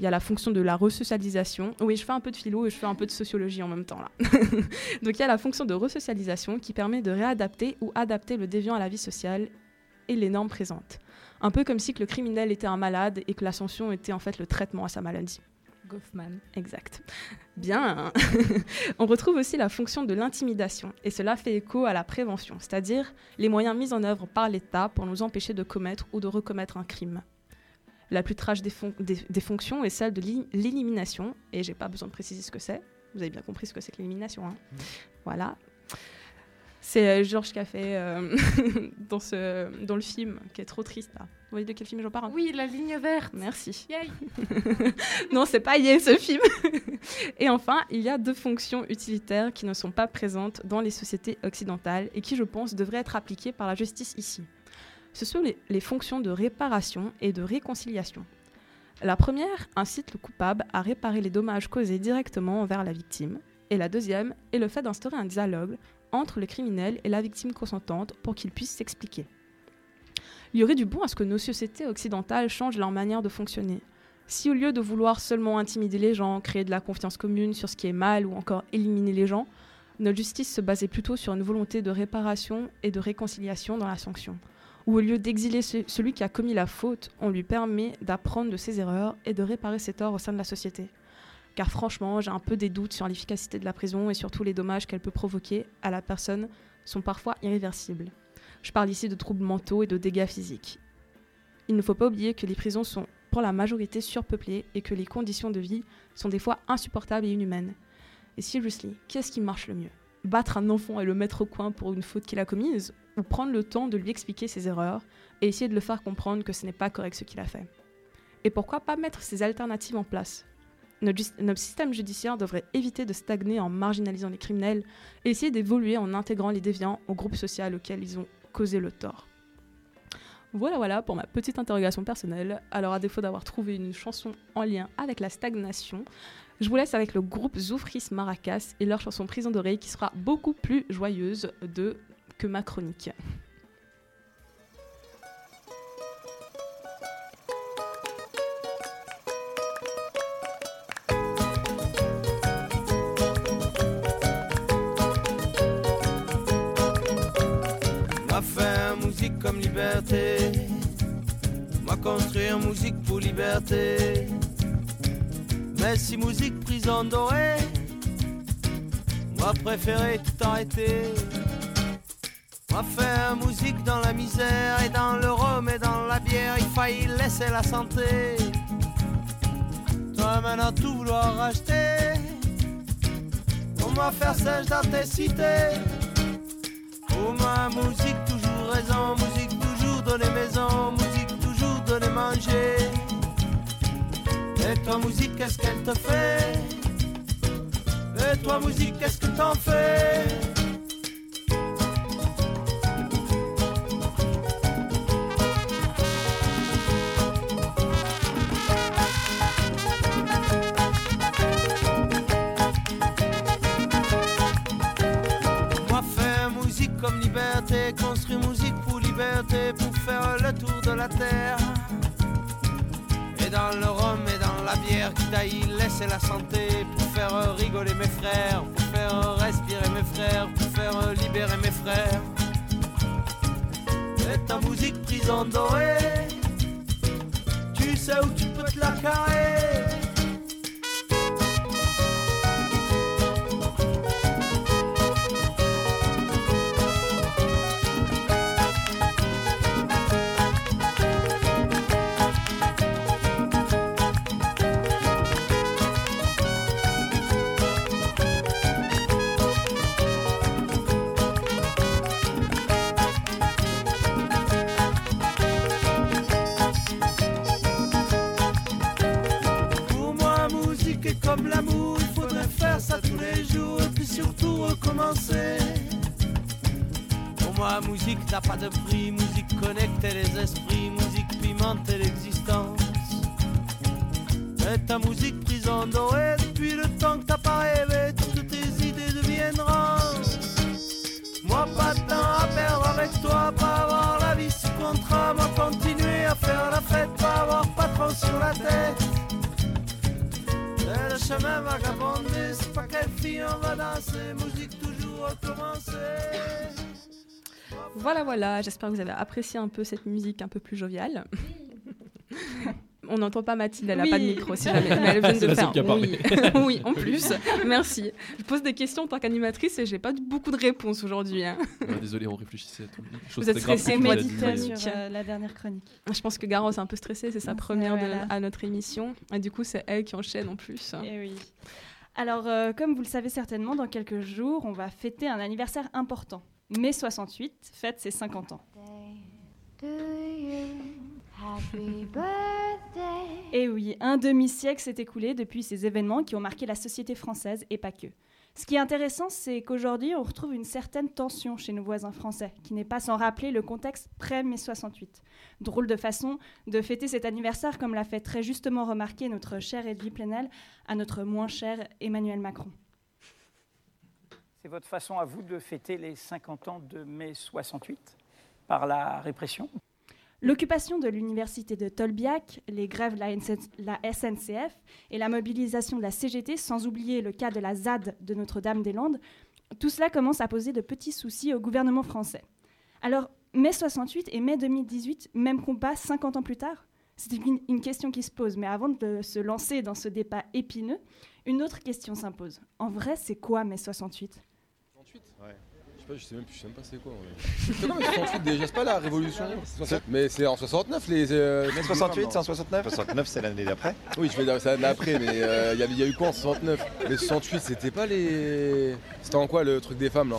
Il y a la fonction de la resocialisation. Oui, je fais un peu de philo et je fais un peu de sociologie en même temps là. [laughs] Donc il y a la fonction de resocialisation qui permet de réadapter ou adapter le déviant à la vie sociale et les normes présentes. Un peu comme si que le criminel était un malade et que la sanction était en fait le traitement à sa maladie. Goffman. Exact. Bien. [laughs] On retrouve aussi la fonction de l'intimidation, et cela fait écho à la prévention, c'est-à-dire les moyens mis en œuvre par l'État pour nous empêcher de commettre ou de recommettre un crime. La plus trash des, fon- des- des fonctions est celle de l'é- l'élimination, et j'ai pas besoin de préciser ce que c'est. Vous avez bien compris ce que c'est que l'élimination. hein. Voilà. C'est euh, Georges Café euh, [laughs] dans, ce, dans le film, qui est trop triste. Là. Vous voyez de quel film j'en parle? Oui, la ligne verte. Merci. Yay. [laughs] non, c'est pas Yé ce film. [laughs] et enfin, il y a deux fonctions utilitaires qui ne sont pas présentes dans les sociétés occidentales et qui, je pense, devraient être appliquées par la justice ici. Ce sont les, fonctions de réparation et de réconciliation. La première incite le coupable à réparer les dommages causés directement envers la victime, et la deuxième est le fait d'instaurer un dialogue entre le criminel et la victime consentante pour qu'ils puissent s'expliquer. Il y aurait du bon à ce que nos sociétés occidentales changent leur manière de fonctionner. Si au lieu de vouloir seulement intimider les gens, créer de la confiance commune sur ce qui est mal ou encore éliminer les gens, notre justice se basait plutôt sur une volonté de réparation et de réconciliation dans la sanction. Ou au lieu d'exiler ce- celui qui a commis la faute, on lui permet d'apprendre de ses erreurs et de réparer ses torts au sein de la société. Car franchement, j'ai un peu des doutes sur l'efficacité de la prison et surtout les dommages qu'elle peut provoquer à la personne sont parfois irréversibles. Je parle ici de troubles mentaux et de dégâts physiques. Il ne faut pas oublier que les prisons sont pour la majorité surpeuplées et que les conditions de vie sont des fois insupportables et inhumaines. Et seriously, qu'est-ce qui marche le mieux? Battre un enfant et le mettre au coin pour une faute qu'il a commise? Prendre le temps de lui expliquer ses erreurs et essayer de le faire comprendre que ce n'est pas correct ce qu'il a fait Et pourquoi pas mettre ces alternatives en place? Notre, notre système judiciaire devrait éviter de stagner en marginalisant les criminels et essayer d'évoluer en intégrant les déviants au groupe social auquel ils ont causé le tort. Voilà, voilà pour ma petite interrogation personnelle. Alors, à défaut d'avoir trouvé une chanson en lien avec la stagnation, je vous laisse avec le groupe Zoufris Maracas et leur chanson Prison d'oreille qui sera beaucoup plus joyeuse de que ma chronique. Moi faire musique comme liberté. Moi construire musique pour liberté. Mais si musique prison dorée, moi préférer tout arrêter. Moi faire musique dans la misère et dans le rhum et dans la bière, il faillit laisser la santé. Toi maintenant tout vouloir racheter. Pour moi faire sage dans tes cités. Pour moi, musique toujours raison, musique toujours donner maison, musique toujours donner manger. Et toi, musique, qu'est-ce qu'elle te fait? Et toi, musique, qu'est-ce que t'en fais? Liberté, construire musique pour liberté, pour faire le tour de la terre. Et dans le rhum et dans la bière qui taille, laisser la santé, pour faire rigoler mes frères, pour faire respirer mes frères, pour faire libérer mes frères. Et ta musique prison dorée, tu sais où tu peux te la carrer. Moi, musique n'a pas de prix, musique connecte les esprits, musique pimente l'existence. Et ta musique prison dorée, depuis le temps que t'as pas rêvé, toutes tes idées deviendront. Moi, pas de temps à perdre avec toi, pas avoir la vie sous contrat, moi continuer à faire la fête, pas avoir patron sur la tête. Le chemin vagabondé, c'est pas quelle fille on va danser, musique toujours recommencer. Voilà, voilà, j'espère que vous avez apprécié un peu cette musique un peu plus joviale. [laughs] On n'entend pas Mathilde, elle n'a Oui. pas de micro, si jamais, mais elle vient [laughs] C'est de faire. seule qui a parlé. Oui. oui, en plus, [laughs] merci. Je pose des questions en tant qu'animatrice et j'ai pas beaucoup de réponses aujourd'hui. hein. Ouais, désolé, on réfléchissait à tout. Choses Vous êtes stressé, dites-le. sur euh, la dernière chronique. Je pense que Garros est un peu stressée, c'est sa première de- à notre émission. Et du coup, c'est elle qui enchaîne en plus. Eh oui. Alors, euh, comme vous le savez certainement, dans quelques jours, on va fêter un anniversaire important. Mai 68 fête ses 50 ans. Et oui, un demi-siècle s'est écoulé depuis ces événements qui ont marqué la société française et pas que. Ce qui est intéressant, c'est qu'aujourd'hui, on retrouve une certaine tension chez nos voisins français, qui n'est pas sans rappeler le contexte pré-mai 68. Drôle de façon de fêter cet anniversaire, comme l'a fait très justement remarquer notre cher Edwy Plenel à notre moins cher Emmanuel Macron. C'est votre façon à vous de fêter les 50 ans de mai 68 par la répression? L'occupation de l'université de Tolbiac, les grèves de la, NC la SNCF et la mobilisation de la CGT, sans oublier le cas de la ZAD de Notre-Dame-des-Landes, tout cela commence à poser de petits soucis au gouvernement français. Alors, mai 68 et mai 2018, même combat 50 ans plus tard? C'est une question qui se pose, mais avant de se lancer dans ce débat épineux, une autre question s'impose. En vrai, c'est quoi mai 68 Ouais. Je sais pas, je sais même, je sais même pas c'est quoi. quoi [laughs] mais 68 déjà C'est pas la révolution Mais c'est en 69 les. euh, Mais 68, c'est en 69 69, c'est l'année d'après. Oui, je vais dire c'est l'année d'après, mais euh, il y, a eu quoi en 69 Mais 68, c'était pas les. C'était en quoi le truc des femmes là?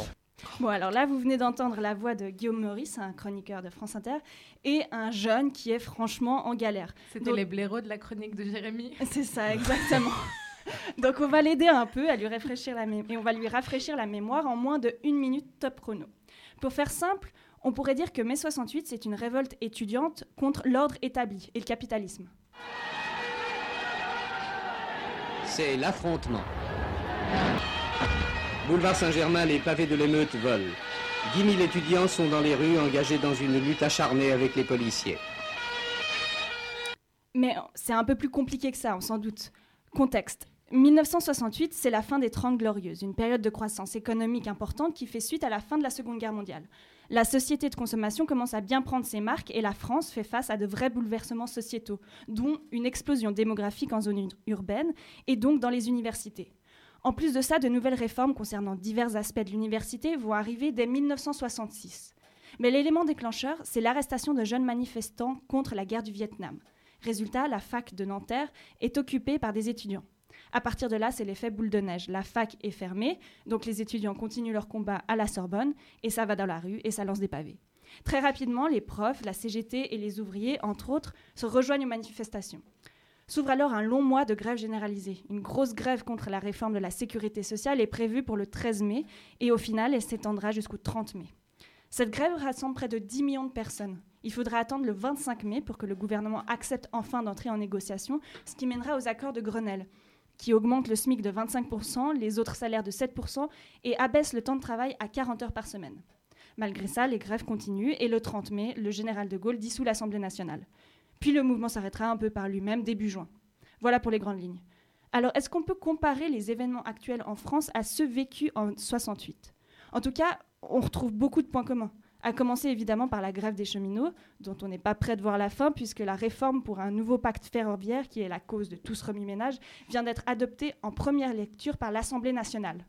Bon, alors là, vous venez d'entendre la voix de Guillaume Meurice, un chroniqueur de France Inter, et un jeune qui est franchement en galère. C'était Donc- les blaireaux de la chronique de Jérémy. C'est ça, exactement. [laughs] [laughs] Donc on va l'aider un peu à lui rafraîchir la mé- et on va lui rafraîchir la mémoire en moins de une minute top chrono. Pour faire simple, on pourrait dire que mai 68 c'est une révolte étudiante contre l'ordre établi et le capitalisme. C'est l'affrontement. Boulevard Saint-Germain, les pavés de l'émeute volent. 10 000 étudiants sont dans les rues engagés dans une lutte acharnée avec les policiers. Mais c'est un peu plus compliqué que ça, on s'en doute. Contexte. 1968, c'est la fin des Trente Glorieuses, une période de croissance économique importante qui fait suite à la fin de la Seconde Guerre mondiale. La société de consommation commence à bien prendre ses marques et la France fait face à de vrais bouleversements sociétaux, dont une explosion démographique en zone ur- urbaine et donc dans les universités. En plus de ça, de nouvelles réformes concernant divers aspects de l'université vont arriver dès 1966. Mais l'élément déclencheur, c'est l'arrestation de jeunes manifestants contre la guerre du Vietnam. Résultat, la fac de Nanterre est occupée par des étudiants. À partir de là, c'est l'effet boule de neige. La fac est fermée, donc les étudiants continuent leur combat à la Sorbonne, et ça va dans la rue, et ça lance des pavés. Très rapidement, les profs, la CGT et les ouvriers, entre autres, se rejoignent aux manifestations. S'ouvre alors un long mois de grève généralisée. Une grosse grève contre la réforme de la sécurité sociale est prévue pour le 13 mai, et au final, elle s'étendra jusqu'au 30 mai. Cette grève rassemble près de 10 millions de personnes. Il faudra attendre le 25 mai pour que le gouvernement accepte enfin d'entrer en négociation, ce qui mènera aux accords de Grenelle, qui augmentent le SMIC de 25%, les autres salaires de 7% et abaissent le temps de travail à 40 heures par semaine. Malgré ça, les grèves continuent et le 30 mai, le général de Gaulle dissout l'Assemblée nationale. Puis le mouvement s'arrêtera un peu par lui-même début juin. Voilà pour les grandes lignes. Alors, est-ce qu'on peut comparer les événements actuels en France à ceux vécus en 68 En tout cas, on retrouve beaucoup de points communs. À commencer évidemment par la grève des cheminots, dont on n'est pas prêt de voir la fin, puisque la réforme pour un nouveau pacte ferroviaire, qui est la cause de tout ce remue-ménage, vient d'être adoptée en première lecture par l'Assemblée nationale.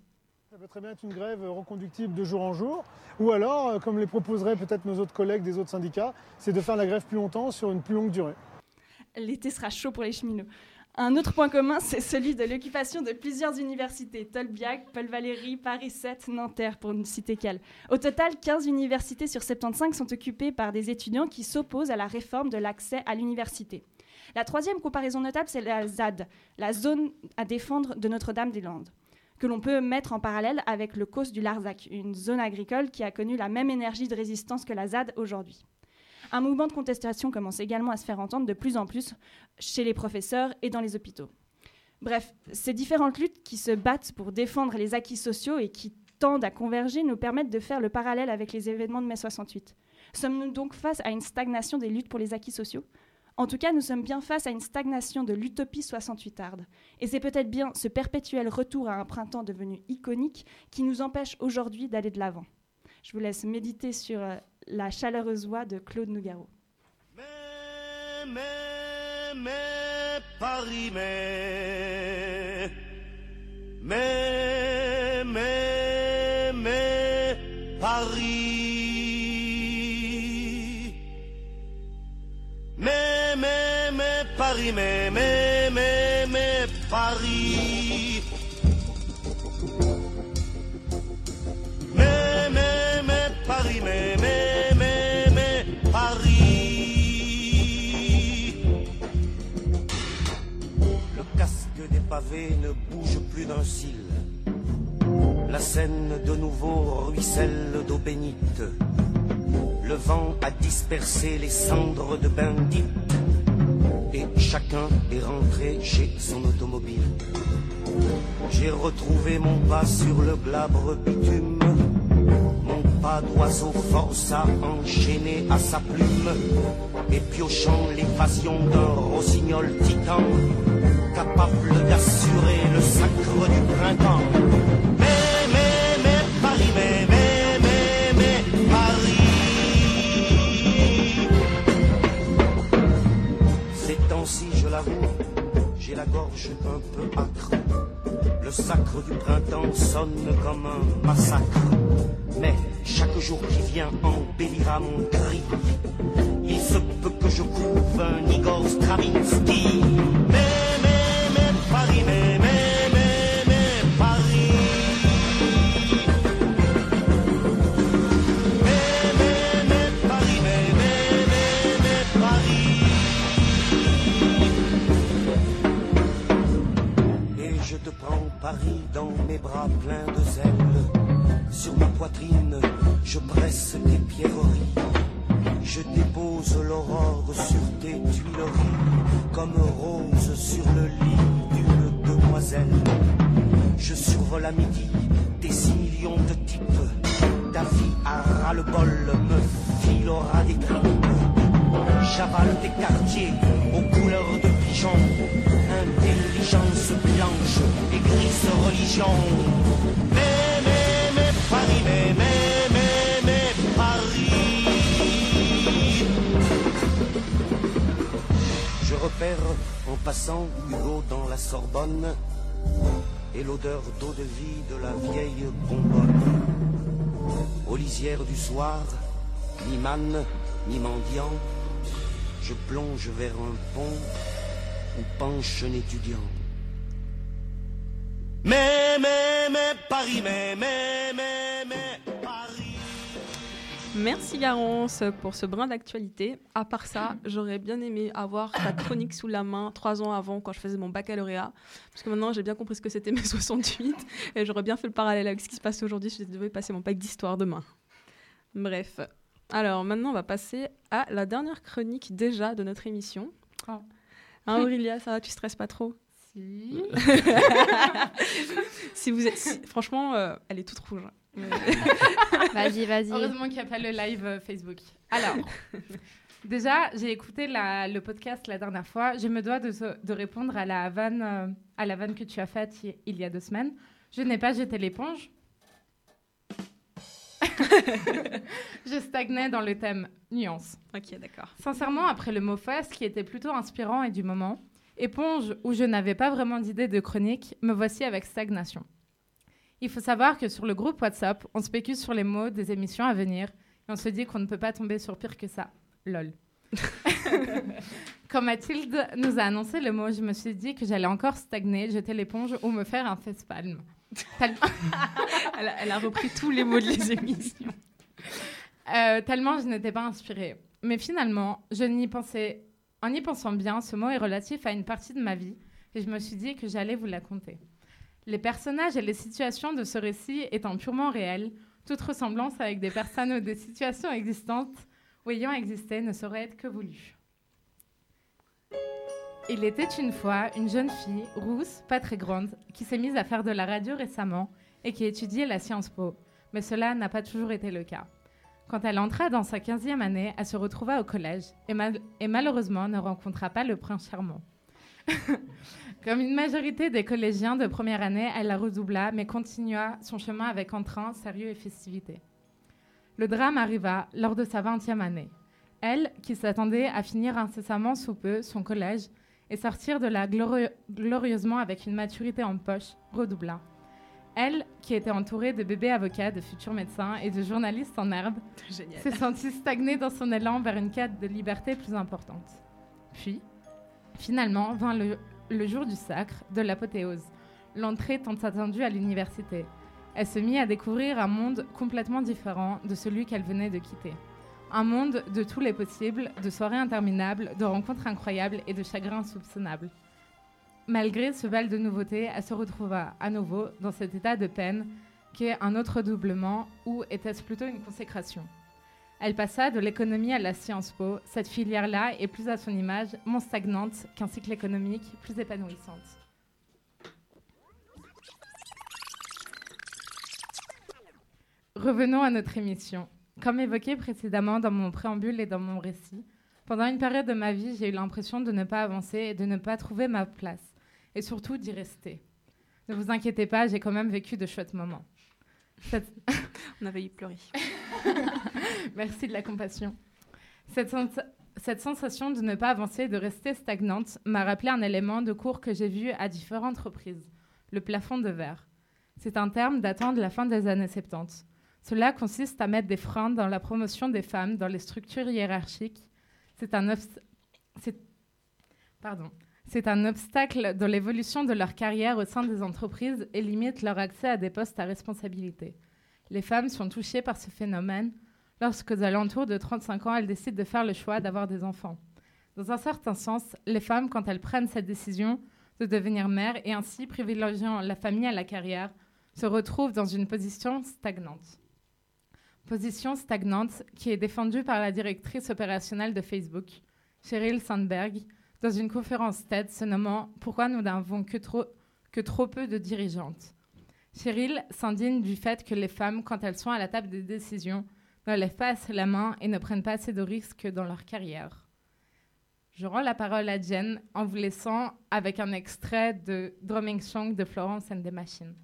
Ça peut très bien être une grève reconductible de jour en jour, ou alors, euh, comme les proposeraient peut-être nos autres collègues des autres syndicats, c'est de faire la grève plus longtemps sur une plus longue durée. L'été sera chaud pour les cheminots. Un autre point commun, [laughs] c'est celui de l'occupation de plusieurs universités, Tolbiac, Paul Valéry, Paris 7, Nanterre, pour ne citer qu'elles. Au total, 15 universités sur 75 sont occupées par des étudiants qui s'opposent à la réforme de l'accès à l'université. La troisième comparaison notable, c'est la ZAD, la zone à défendre de Notre-Dame-des-Landes, que l'on peut mettre en parallèle avec le COS du Larzac, une zone agricole qui a connu la même énergie de résistance que la ZAD aujourd'hui. Un mouvement de contestation commence également à se faire entendre de plus en plus chez les professeurs et dans les hôpitaux. Bref, ces différentes luttes qui se battent pour défendre les acquis sociaux et qui tendent à converger nous permettent de faire le parallèle avec les événements de mai 68. Sommes-nous donc face à une stagnation des luttes pour les acquis sociaux? En tout cas, nous sommes bien face à une stagnation de l'utopie 68arde. Et c'est peut-être bien ce perpétuel retour à un printemps devenu iconique qui nous empêche aujourd'hui d'aller de l'avant. Je vous laisse méditer sur euh, la chaleureuse voix de Claude Nougaro. mais, mais, Paris, mais, mais, mais, mais, Paris. Mais, mais, mais, Paris, mais, mais, mais, mais, Paris. Mais, mais, mais, mais, Paris. Le casque des pavés ne bouge plus d'un cil. La Seine de nouveau ruisselle d'eau bénite. Le vent a dispersé les cendres de Bendit. Et chacun est rentré chez son automobile. J'ai retrouvé mon pas sur le glabre bitume. Pas d'oiseau force à enchaîner à sa plume. Et piochant l'évasion d'un rossignol titan, capable d'assurer le sacre du printemps. Mais, mais, mais, Paris, mais, mais, mais, mais, Paris. Ces temps-ci, je l'avoue, j'ai la gorge un peu âcre. Le sacre du printemps sonne comme un massacre. Mais chaque jour qui vient embellira mon cri. Il se peut que je couve un Igor Stravinsky. L'aurore sur tes tuileries, comme rose sur le lit d'une demoiselle. Je survole à midi des six millions de types. Ta vie à ras le bol me filera des tripes. J'avale des quartiers aux couleurs de pigeon. Intelligence blanche et grise religion. Mais, Paris, repère en passant Hugo dans la Sorbonne et l'odeur d'eau de vie de la vieille bonbonne. Aux lisières du soir, ni manne, ni mendiant, je plonge vers un pont où penche un étudiant. Mais, mais, mais, Paris, mais, mais, mais, mais. Merci Garance pour ce brin d'actualité. À part ça, j'aurais bien aimé avoir ta [coughs] chronique sous la main trois ans avant quand je faisais mon baccalauréat. Parce que maintenant j'ai bien compris ce que c'était mai [laughs] 68 et j'aurais bien fait le parallèle avec ce qui se passe aujourd'hui si je devais passer mon bac d'histoire demain. Bref. Alors maintenant on va passer à la dernière chronique déjà de notre émission. Oh. Hein Aurélia, ça va, tu stresses pas trop? Si. [laughs] si vous êtes, si- franchement, euh, elle est toute rouge. [laughs] Vas-y, vas-y. Heureusement qu'il n'y a pas le live euh, Facebook. Alors, [laughs] déjà, j'ai écouté la- le podcast la dernière fois. Je me dois de, répondre à la, vanne, euh, à la vanne que tu as faite il y a deux semaines. Je n'ai pas jeté l'éponge. [laughs] je stagnais dans le thème nuance. Ok, d'accord. Sincèrement, après le mot face, qui était plutôt inspirant et du moment, éponge, où je n'avais pas vraiment d'idée de chronique, me voici avec stagnation. Il faut savoir que sur le groupe WhatsApp, on spécule sur les mots des émissions à venir et on se dit qu'on ne peut pas tomber sur pire que ça. Lol. [laughs] Quand Mathilde nous a annoncé le mot, je me suis dit que j'allais encore stagner, jeter l'éponge ou me faire un facepalm. Tellement- [laughs] elle, a, elle a repris tous les mots de les émissions. Euh, tellement je n'étais pas inspirée. Mais finalement, je n'y pensais, en y pensant bien, ce mot est relatif à une partie de ma vie et je me suis dit que j'allais vous la conter. Les personnages et les situations de ce récit étant purement réels, toute ressemblance avec des personnes ou des situations existantes ou ayant existé ne saurait être que voulue. Il était une fois une jeune fille, rousse, pas très grande, qui s'est mise à faire de la radio récemment et qui étudiait la Sciences Po. Mais cela n'a pas toujours été le cas. Quand elle entra dans sa 15e année, elle se retrouva au collège et, et malheureusement ne rencontra pas le prince charmant. [laughs] Comme une majorité des collégiens de première année, elle la redoubla, mais continua son chemin avec entrain, sérieux et festivité. Le drame arriva lors de sa 20e année. Elle, qui s'attendait à finir incessamment sous peu son collège et sortir de là glori- glorieusement avec une maturité en poche, redoubla. Elle, qui était entourée de bébés avocats, de futurs médecins et de journalistes en herbe, [laughs] s'est sentie stagnée dans son élan vers une quête de liberté plus importante. Puis, finalement, vint le, le jour du sacre, de l'apothéose, l'entrée tant attendue à l'université. Elle se mit à découvrir un monde complètement différent de celui qu'elle venait de quitter. Un monde de tous les possibles, de soirées interminables, de rencontres incroyables et de chagrins insoupçonnables. Malgré ce bal de nouveautés, elle se retrouva à nouveau dans cet état de peine qu'est un autre doublement ou était-ce plutôt une consécration Elle passa de l'économie à la Sciences Po. Cette filière-là est plus à son image, moins stagnante qu'un cycle économique plus épanouissante. Revenons à notre émission. Comme évoqué précédemment dans mon préambule et dans mon récit, pendant une période de ma vie, j'ai eu l'impression de ne pas avancer et de ne pas trouver ma place, et surtout d'y rester. Ne vous inquiétez pas, j'ai quand même vécu de chouettes moments. [laughs] On avait eu pleurer. [laughs] Merci de la compassion. Cette, sens- cette sensation de ne pas avancer de rester stagnante m'a rappelé un élément de cours que j'ai vu à différentes reprises, le plafond de verre. C'est un terme datant de la fin des années 70. Cela consiste à mettre des freins dans la promotion des femmes dans les structures hiérarchiques. C'est un, Pardon. C'est un obstacle dans l'évolution de leur carrière au sein des entreprises et limite leur accès à des postes à responsabilité. Les femmes sont touchées par ce phénomène lorsqu'aux alentours de 35 ans, elles décident de faire le choix d'avoir des enfants. Dans un certain sens, les femmes, quand elles prennent cette décision de devenir mères et ainsi privilégiant la famille à la carrière, se retrouvent dans une position stagnante. Position stagnante qui est défendue par la directrice opérationnelle de Facebook, Sheryl Sandberg, dans une conférence TED se nommant Pourquoi nous n'avons que trop, que trop peu de dirigeantes? Cheryl s'indigne du fait que les femmes, quand elles sont à la table des décisions, ne lèvent pas assez la main et ne prennent pas assez de risques dans leur carrière. Je rends la parole à Jen en vous laissant avec un extrait de Drumming Song de Florence and the Machine.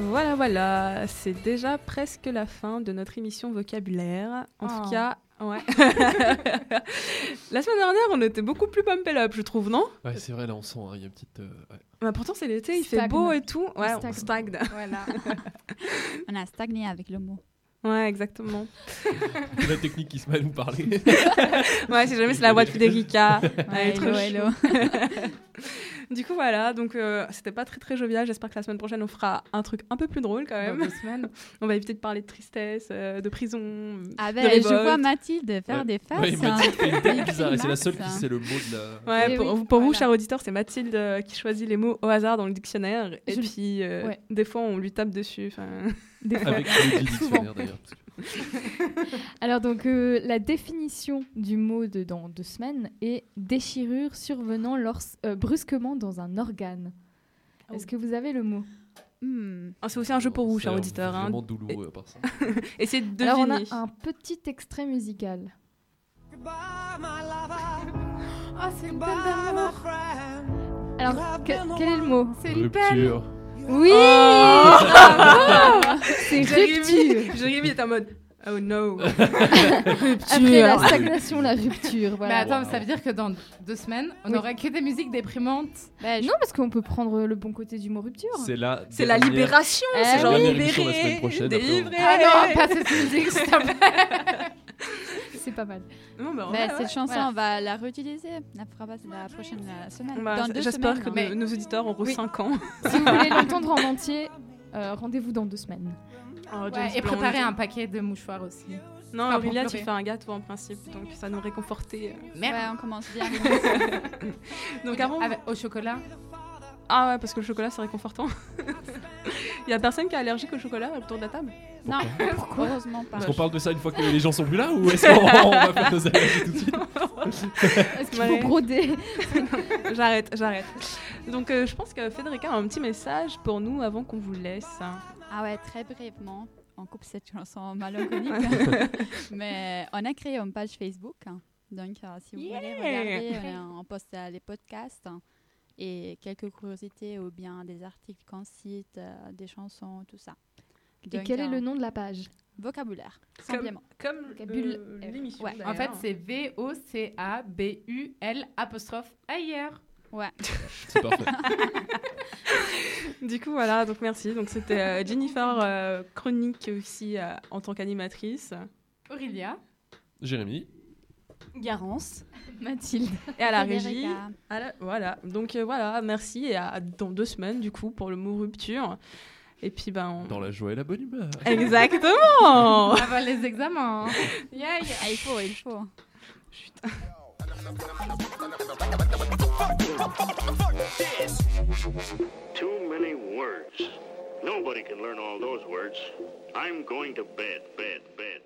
Voilà, voilà, c'est déjà presque la fin de notre émission vocabulaire. En Oh. tout cas, ouais. [laughs] la semaine dernière, on était beaucoup plus pump up, je trouve, non? Ouais, c'est vrai, là, on sent, hein, il y a une petite. euh, ouais. Bah, Pourtant, c'est l'été, il fait beau et tout. Ouais, On on stagne. stagne. Voilà. [laughs] On a stagné avec le mot. Ouais, exactement. [laughs] La technique qui se met à nous parler. [laughs] ouais, si jamais c'est la voix de Federica. [laughs] Ouais, hello, chou. du coup, voilà. Donc, euh, c'était pas très très jovial. J'espère que la semaine prochaine, on fera un truc un peu plus drôle quand même. Dans deux semaines. on va éviter de parler de tristesse, euh, de prison. Ah ben, je vois Mathilde faire Ouais. des faces. Ouais, hein. c'est la seule qui sait le mot de la. Ouais, Eh pour, oui, pour vous, voilà. cher auditeur, c'est Mathilde euh, qui choisit les mots au hasard dans le dictionnaire. Et Je- puis, euh, Ouais. des fois, on lui tape dessus. enfin, Des fois. Avec dictionnaire d'ailleurs. Alors donc euh, la définition du mot de dans deux semaines est déchirure survenant lors, euh, brusquement dans un organe. Est-ce que vous avez le mot? Hmm. Ah, c'est aussi un jeu pour vous, C'est cher auditeur. hein. vraiment douloureux à part ça. [laughs] Essayez de Alors on a un petit extrait musical. Oh, c'est une peine d'amour. Alors que- quel est le mot? C'est une peine. Oui Oh Bravo [laughs] C'est Jérémy, rupture. Jérémy est en mode Oh no. [laughs] Après la stagnation, la rupture. Mais attends, ça veut dire que dans deux semaines, on Oui. n'aura que des musiques déprimantes. Ben, je- Non, parce qu'on peut prendre le bon côté du mot rupture. C'est la. C'est la libération, Eh c'est genre libéré, délivré. Ah non, pas cette musique, s'il te plaît. [laughs] C'est pas mal. Non, bah, ouais, cette ouais. chanson, Voilà. on va la réutiliser. La la prochaine euh, semaine. Bah, dans deux J'espère que hein. nos- auditeurs auront Oui. 5 ans. Si vous voulez [laughs] l'entendre en entier, euh, rendez-vous dans deux semaines. Oh, Ouais, James et Bond. préparer un paquet de mouchoirs aussi. Non, Aurélia, tu fais un gâteau en principe, donc ça nous réconfortait. euh. Merde. Ouais, on commence bien. [laughs] Donc avant. Avec- au chocolat. Ah ouais, parce que le chocolat c'est réconfortant. [laughs] Il y a personne qui est allergique au chocolat autour de la table? Non, [laughs] heureusement pas. Est-ce qu'on parle de ça une fois que les gens sont plus là ou [laughs] est-ce qu'on [laughs] va faire nos allergies tout de suite Est-ce qu'il faut broder J'arrête, j'arrête. Donc euh, je pense que Federica a un petit message pour nous avant qu'on vous laisse. Ah ouais, très brièvement. On coupe cette chanson mélancolique. Mais on a créé une page Facebook. Donc, euh, si vous voulez Yeah. regarder, on, on poste euh, les podcasts et quelques curiosités ou bien des articles qu'on cite, euh, des chansons, tout ça. Et quel est le nom de la page? Vocabulaire, Comme, simplement. comme Vocabule euh, l'émission. Ouais, En fait, c'est V-O-C-A-B-U-L apostrophe ailleurs. Ouais. [laughs] C'est parfait. [laughs] Du coup, voilà, donc merci. Donc c'était euh, Jennifer euh, Chronique aussi euh, en tant qu'animatrice. Aurélia. Jérémy. Garance. Mathilde. Et à la régie. à la- Voilà, donc euh, voilà, merci. Et à dans deux semaines, du coup, pour le mot rupture. Et puis, ben. on- Dans la joie et la bonne humeur. Exactement Avant les examens. [laughs] Yeah, yeah. Ah, il faut, il faut. Too many words. Nobody can learn all those words. I'm going to bed, bed, bed.